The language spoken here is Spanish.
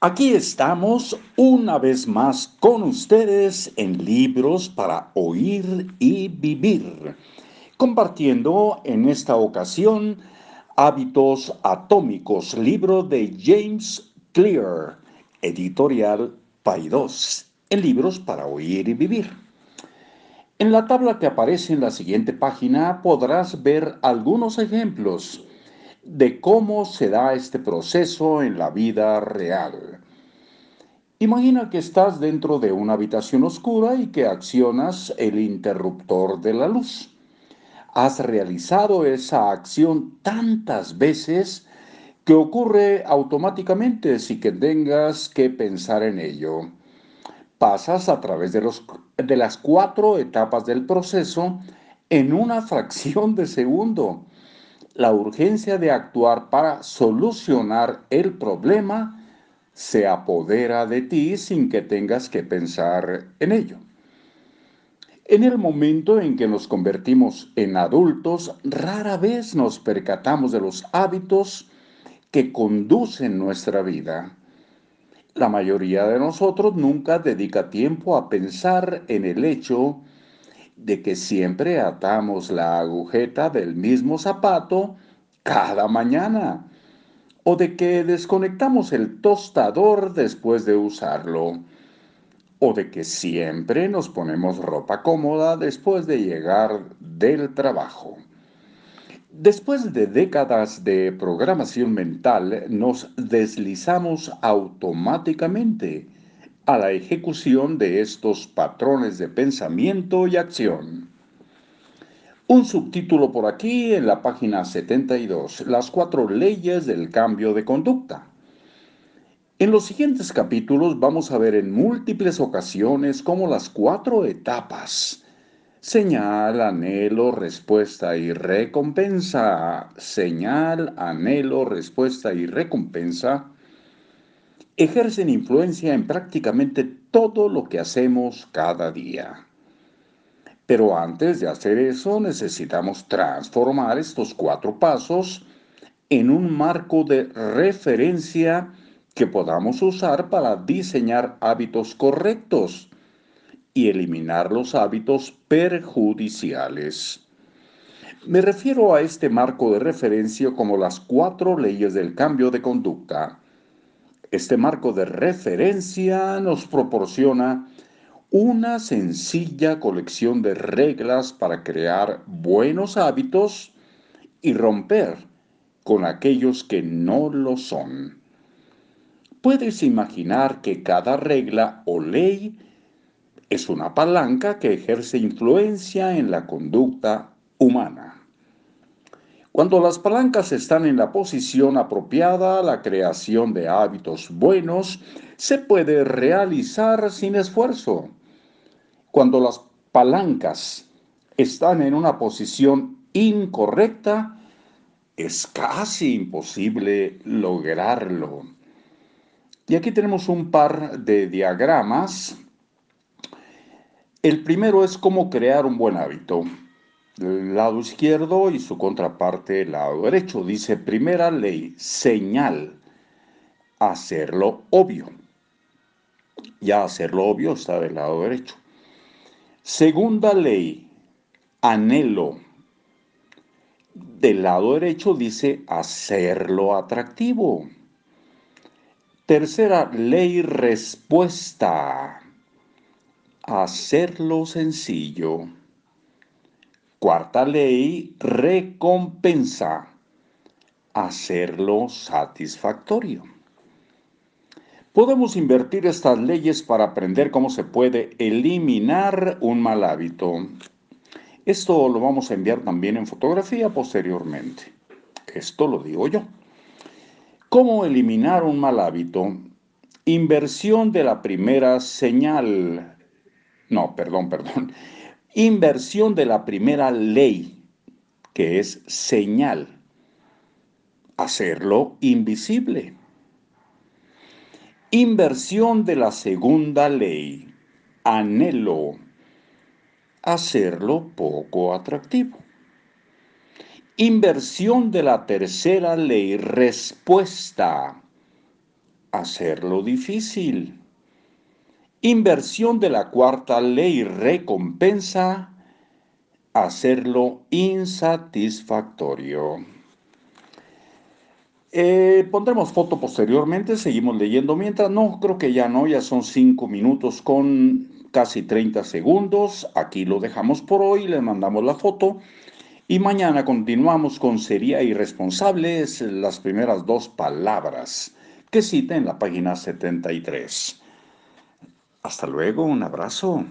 Aquí estamos una vez más con ustedes en Libros para Oír y Vivir, compartiendo en esta ocasión Hábitos Atómicos, libro de James Clear, editorial Paidós, en Libros para Oír y Vivir. En la tabla que aparece en la siguiente página podrás ver algunos ejemplos de cómo se da este proceso en la vida real. Imagina que estás dentro de una habitación oscura y que accionas el interruptor de la luz. Has realizado esa acción tantas veces que ocurre automáticamente sin que tengas que pensar en ello. Pasas a través de, los, de las cuatro etapas del proceso en una fracción de segundo la urgencia de actuar para solucionar el problema se apodera de ti sin que tengas que pensar en ello. En el momento en que nos convertimos en adultos, rara vez nos percatamos de los hábitos que conducen nuestra vida. La mayoría de nosotros nunca dedica tiempo a pensar en el hecho de que siempre atamos la agujeta del mismo zapato cada mañana o de que desconectamos el tostador después de usarlo o de que siempre nos ponemos ropa cómoda después de llegar del trabajo. Después de décadas de programación mental, nos deslizamos automáticamente a la ejecución de estos patrones de pensamiento y acción. Un subtítulo por aquí en la página 72, las cuatro leyes del cambio de conducta. En los siguientes capítulos vamos a ver en múltiples ocasiones cómo las cuatro etapas, señal, anhelo, respuesta y recompensa, señal, anhelo, respuesta y recompensa, ejercen influencia en prácticamente todo lo que hacemos cada día. Pero antes de hacer eso necesitamos transformar estos cuatro pasos en un marco de referencia que podamos usar para diseñar hábitos correctos y eliminar los hábitos perjudiciales. Me refiero a este marco de referencia como las cuatro leyes del cambio de conducta este marco de referencia nos proporciona una sencilla colección de reglas para crear buenos hábitos y romper con aquellos que no lo son. Puedes imaginar que cada regla o ley es una palanca que ejerce influencia en la conducta humana. Cuando las palancas están en la posición apropiada, la creación de hábitos buenos se puede realizar sin esfuerzo. Cuando las palancas están en una posición incorrecta, es casi imposible lograrlo. Y aquí tenemos un par de diagramas. El primero es cómo crear un buen hábito lado izquierdo y su contraparte lado derecho. Dice primera ley, señal, hacerlo obvio. Ya hacerlo obvio está del lado derecho. Segunda ley, anhelo. Del lado derecho dice hacerlo atractivo. Tercera ley, respuesta. Hacerlo sencillo. Cuarta ley, recompensa, hacerlo satisfactorio. Podemos invertir estas leyes para aprender cómo se puede eliminar un mal hábito. Esto lo vamos a enviar también en fotografía posteriormente. Esto lo digo yo. ¿Cómo eliminar un mal hábito? Inversión de la primera señal. No, perdón, perdón. Inversión de la primera ley, que es señal. Hacerlo invisible. Inversión de la segunda ley, anhelo. Hacerlo poco atractivo. Inversión de la tercera ley, respuesta. hacerlo difícil. Inversión de la cuarta ley recompensa hacerlo insatisfactorio. Eh, pondremos foto posteriormente, seguimos leyendo mientras. No, creo que ya no, ya son cinco minutos con casi 30 segundos. Aquí lo dejamos por hoy, le mandamos la foto. Y mañana continuamos con sería irresponsable, las primeras dos palabras que cita en la página 73. Hasta luego, un abrazo.